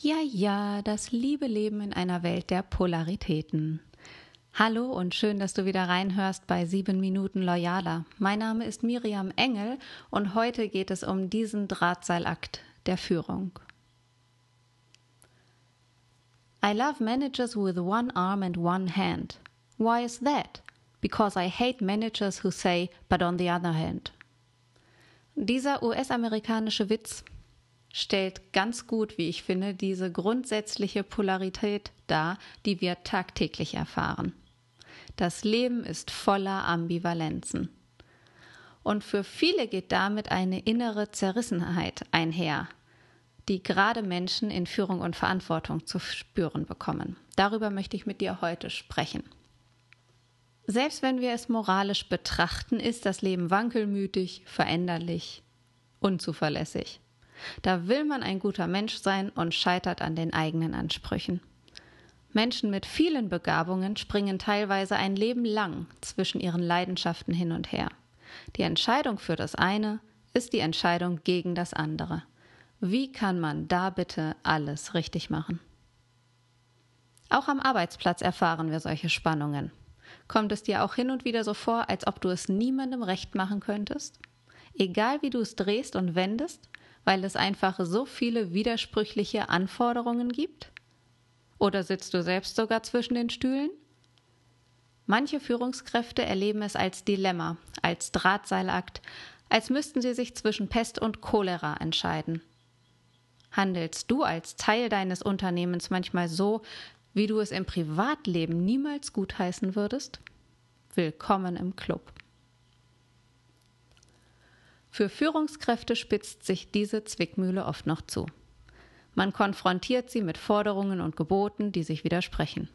Ja, ja, das liebe Leben in einer Welt der Polaritäten. Hallo und schön, dass du wieder reinhörst bei 7 Minuten Loyaler. Mein Name ist Miriam Engel und heute geht es um diesen Drahtseilakt der Führung. I love managers with one arm and one hand. Why is that? Because I hate managers who say, but on the other hand. Dieser US-amerikanische Witz stellt ganz gut, wie ich finde, diese grundsätzliche Polarität dar, die wir tagtäglich erfahren. Das Leben ist voller Ambivalenzen. Und für viele geht damit eine innere Zerrissenheit einher, die gerade Menschen in Führung und Verantwortung zu spüren bekommen. Darüber möchte ich mit dir heute sprechen. Selbst wenn wir es moralisch betrachten, ist das Leben wankelmütig, veränderlich, unzuverlässig. Da will man ein guter Mensch sein und scheitert an den eigenen Ansprüchen. Menschen mit vielen Begabungen springen teilweise ein Leben lang zwischen ihren Leidenschaften hin und her. Die Entscheidung für das eine ist die Entscheidung gegen das andere. Wie kann man da bitte alles richtig machen? Auch am Arbeitsplatz erfahren wir solche Spannungen. Kommt es dir auch hin und wieder so vor, als ob du es niemandem recht machen könntest? Egal wie du es drehst und wendest, weil es einfach so viele widersprüchliche Anforderungen gibt? Oder sitzt du selbst sogar zwischen den Stühlen? Manche Führungskräfte erleben es als Dilemma, als Drahtseilakt, als müssten sie sich zwischen Pest und Cholera entscheiden. Handelst du als Teil deines Unternehmens manchmal so, wie du es im Privatleben niemals gutheißen würdest? Willkommen im Club. Für Führungskräfte spitzt sich diese Zwickmühle oft noch zu. Man konfrontiert sie mit Forderungen und Geboten, die sich widersprechen.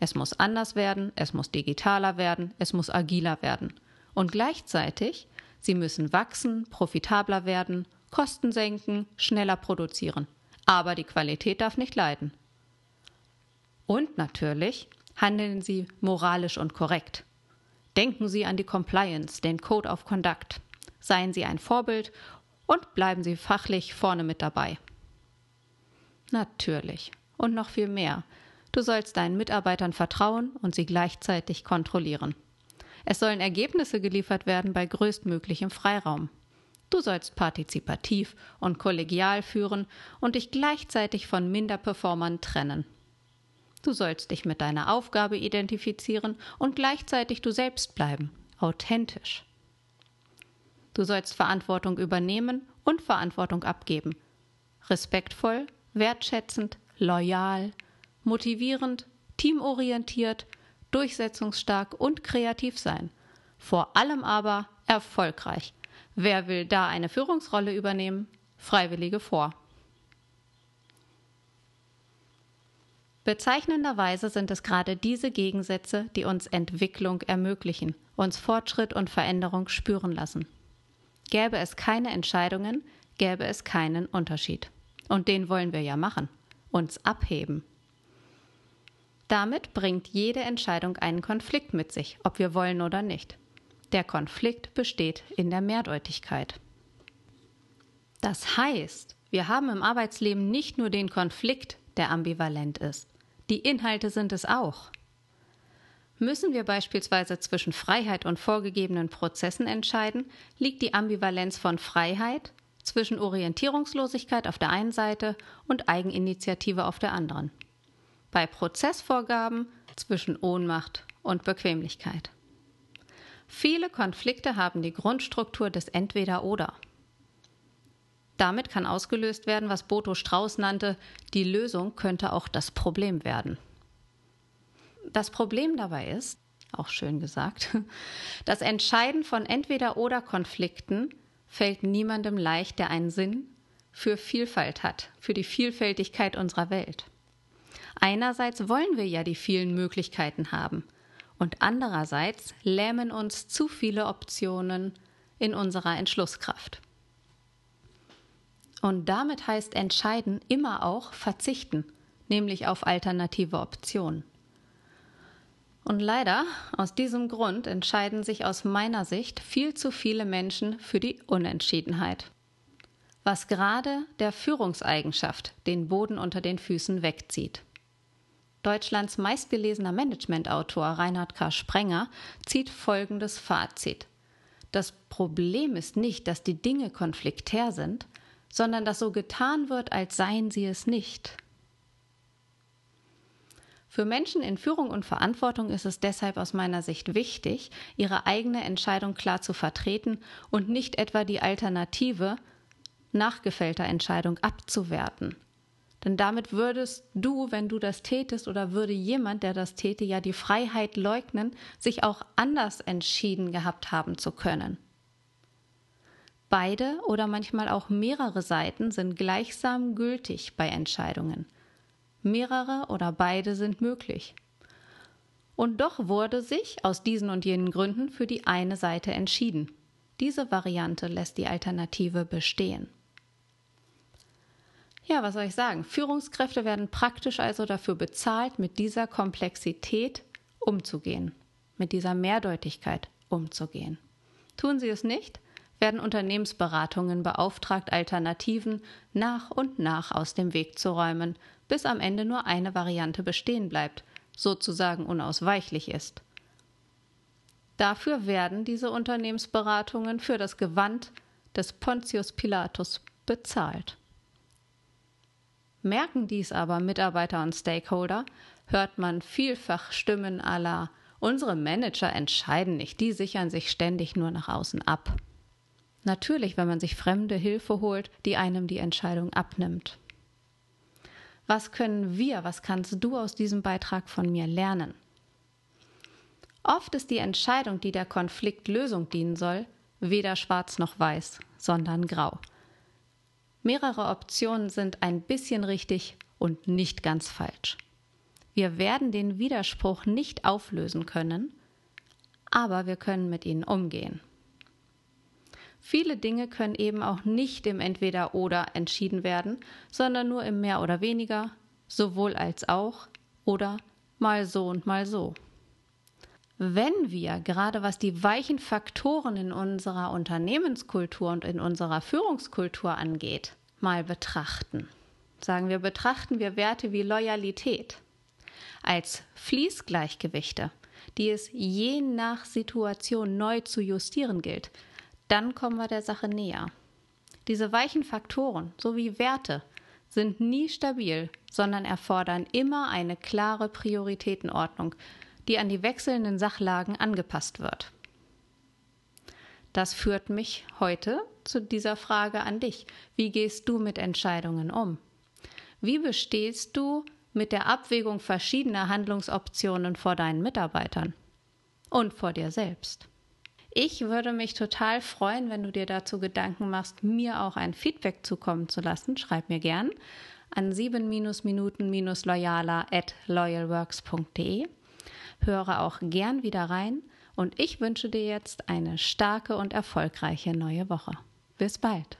Es muss anders werden, es muss digitaler werden, es muss agiler werden. Und gleichzeitig, sie müssen wachsen, profitabler werden, Kosten senken, schneller produzieren. Aber die Qualität darf nicht leiden. Und natürlich handeln Sie moralisch und korrekt. Denken Sie an die Compliance, den Code of Conduct. Seien Sie ein Vorbild und bleiben Sie fachlich vorne mit dabei. Natürlich. Und noch viel mehr. Du sollst deinen Mitarbeitern vertrauen und sie gleichzeitig kontrollieren. Es sollen Ergebnisse geliefert werden bei größtmöglichem Freiraum. Du sollst partizipativ und kollegial führen und dich gleichzeitig von Minderperformern trennen. Du sollst dich mit deiner Aufgabe identifizieren und gleichzeitig du selbst bleiben, authentisch. Du sollst Verantwortung übernehmen und Verantwortung abgeben. Respektvoll, wertschätzend, loyal, motivierend, teamorientiert, durchsetzungsstark und kreativ sein. Vor allem aber erfolgreich. Wer will da eine Führungsrolle übernehmen? Freiwillige vor. Bezeichnenderweise sind es gerade diese Gegensätze, die uns Entwicklung ermöglichen, uns Fortschritt und Veränderung spüren lassen. Gäbe es keine Entscheidungen, gäbe es keinen Unterschied. Und den wollen wir ja machen, uns abheben. Damit bringt jede Entscheidung einen Konflikt mit sich, ob wir wollen oder nicht. Der Konflikt besteht in der Mehrdeutigkeit. Das heißt, wir haben im Arbeitsleben nicht nur den Konflikt, der ambivalent ist. Die Inhalte sind es auch. Müssen wir beispielsweise zwischen Freiheit und vorgegebenen Prozessen entscheiden, liegt die Ambivalenz von Freiheit zwischen Orientierungslosigkeit auf der einen Seite und Eigeninitiative auf der anderen. Bei Prozessvorgaben zwischen Ohnmacht und Bequemlichkeit. Viele Konflikte haben die Grundstruktur des Entweder-Oder. Damit kann ausgelöst werden, was Boto Strauß nannte, die Lösung könnte auch das Problem werden. Das Problem dabei ist, auch schön gesagt, das Entscheiden von Entweder-Oder-Konflikten fällt niemandem leicht, der einen Sinn für Vielfalt hat, für die Vielfältigkeit unserer Welt. Einerseits wollen wir ja die vielen Möglichkeiten haben und andererseits lähmen uns zu viele Optionen in unserer Entschlusskraft. Und damit heißt entscheiden immer auch verzichten, nämlich auf alternative Optionen. Und leider, aus diesem Grund entscheiden sich aus meiner Sicht viel zu viele Menschen für die Unentschiedenheit. was gerade der Führungseigenschaft den Boden unter den Füßen wegzieht. Deutschlands meistgelesener Managementautor Reinhard K. Sprenger zieht folgendes Fazit. Das Problem ist nicht, dass die Dinge konfliktär sind, sondern dass so getan wird, als seien sie es nicht. Für Menschen in Führung und Verantwortung ist es deshalb aus meiner Sicht wichtig, ihre eigene Entscheidung klar zu vertreten und nicht etwa die Alternative nachgefällter Entscheidung abzuwerten. Denn damit würdest du, wenn du das tätest, oder würde jemand, der das täte, ja die Freiheit leugnen, sich auch anders entschieden gehabt haben zu können. Beide oder manchmal auch mehrere Seiten sind gleichsam gültig bei Entscheidungen. Mehrere oder beide sind möglich. Und doch wurde sich aus diesen und jenen Gründen für die eine Seite entschieden. Diese Variante lässt die Alternative bestehen. Ja, was soll ich sagen? Führungskräfte werden praktisch also dafür bezahlt, mit dieser Komplexität umzugehen, mit dieser Mehrdeutigkeit umzugehen. Tun sie es nicht, werden Unternehmensberatungen beauftragt, Alternativen nach und nach aus dem Weg zu räumen, bis am Ende nur eine Variante bestehen bleibt, sozusagen unausweichlich ist. Dafür werden diese Unternehmensberatungen für das Gewand des Pontius Pilatus bezahlt. Merken dies aber Mitarbeiter und Stakeholder, hört man vielfach Stimmen aller Unsere Manager entscheiden nicht, die sichern sich ständig nur nach außen ab. Natürlich, wenn man sich fremde Hilfe holt, die einem die Entscheidung abnimmt. Was können wir, was kannst du aus diesem Beitrag von mir lernen? Oft ist die Entscheidung, die der Konfliktlösung dienen soll, weder schwarz noch weiß, sondern grau. Mehrere Optionen sind ein bisschen richtig und nicht ganz falsch. Wir werden den Widerspruch nicht auflösen können, aber wir können mit ihnen umgehen. Viele Dinge können eben auch nicht im Entweder oder entschieden werden, sondern nur im mehr oder weniger, sowohl als auch oder mal so und mal so. Wenn wir, gerade was die weichen Faktoren in unserer Unternehmenskultur und in unserer Führungskultur angeht, mal betrachten, sagen wir, betrachten wir Werte wie Loyalität als Fließgleichgewichte, die es je nach Situation neu zu justieren gilt, dann kommen wir der Sache näher. Diese weichen Faktoren sowie Werte sind nie stabil, sondern erfordern immer eine klare Prioritätenordnung, die an die wechselnden Sachlagen angepasst wird. Das führt mich heute zu dieser Frage an dich. Wie gehst du mit Entscheidungen um? Wie bestehst du mit der Abwägung verschiedener Handlungsoptionen vor deinen Mitarbeitern und vor dir selbst? Ich würde mich total freuen, wenn du dir dazu Gedanken machst, mir auch ein Feedback zukommen zu lassen. Schreib mir gern an 7-Minuten-Loyaler at loyalworks.de. Höre auch gern wieder rein und ich wünsche dir jetzt eine starke und erfolgreiche neue Woche. Bis bald.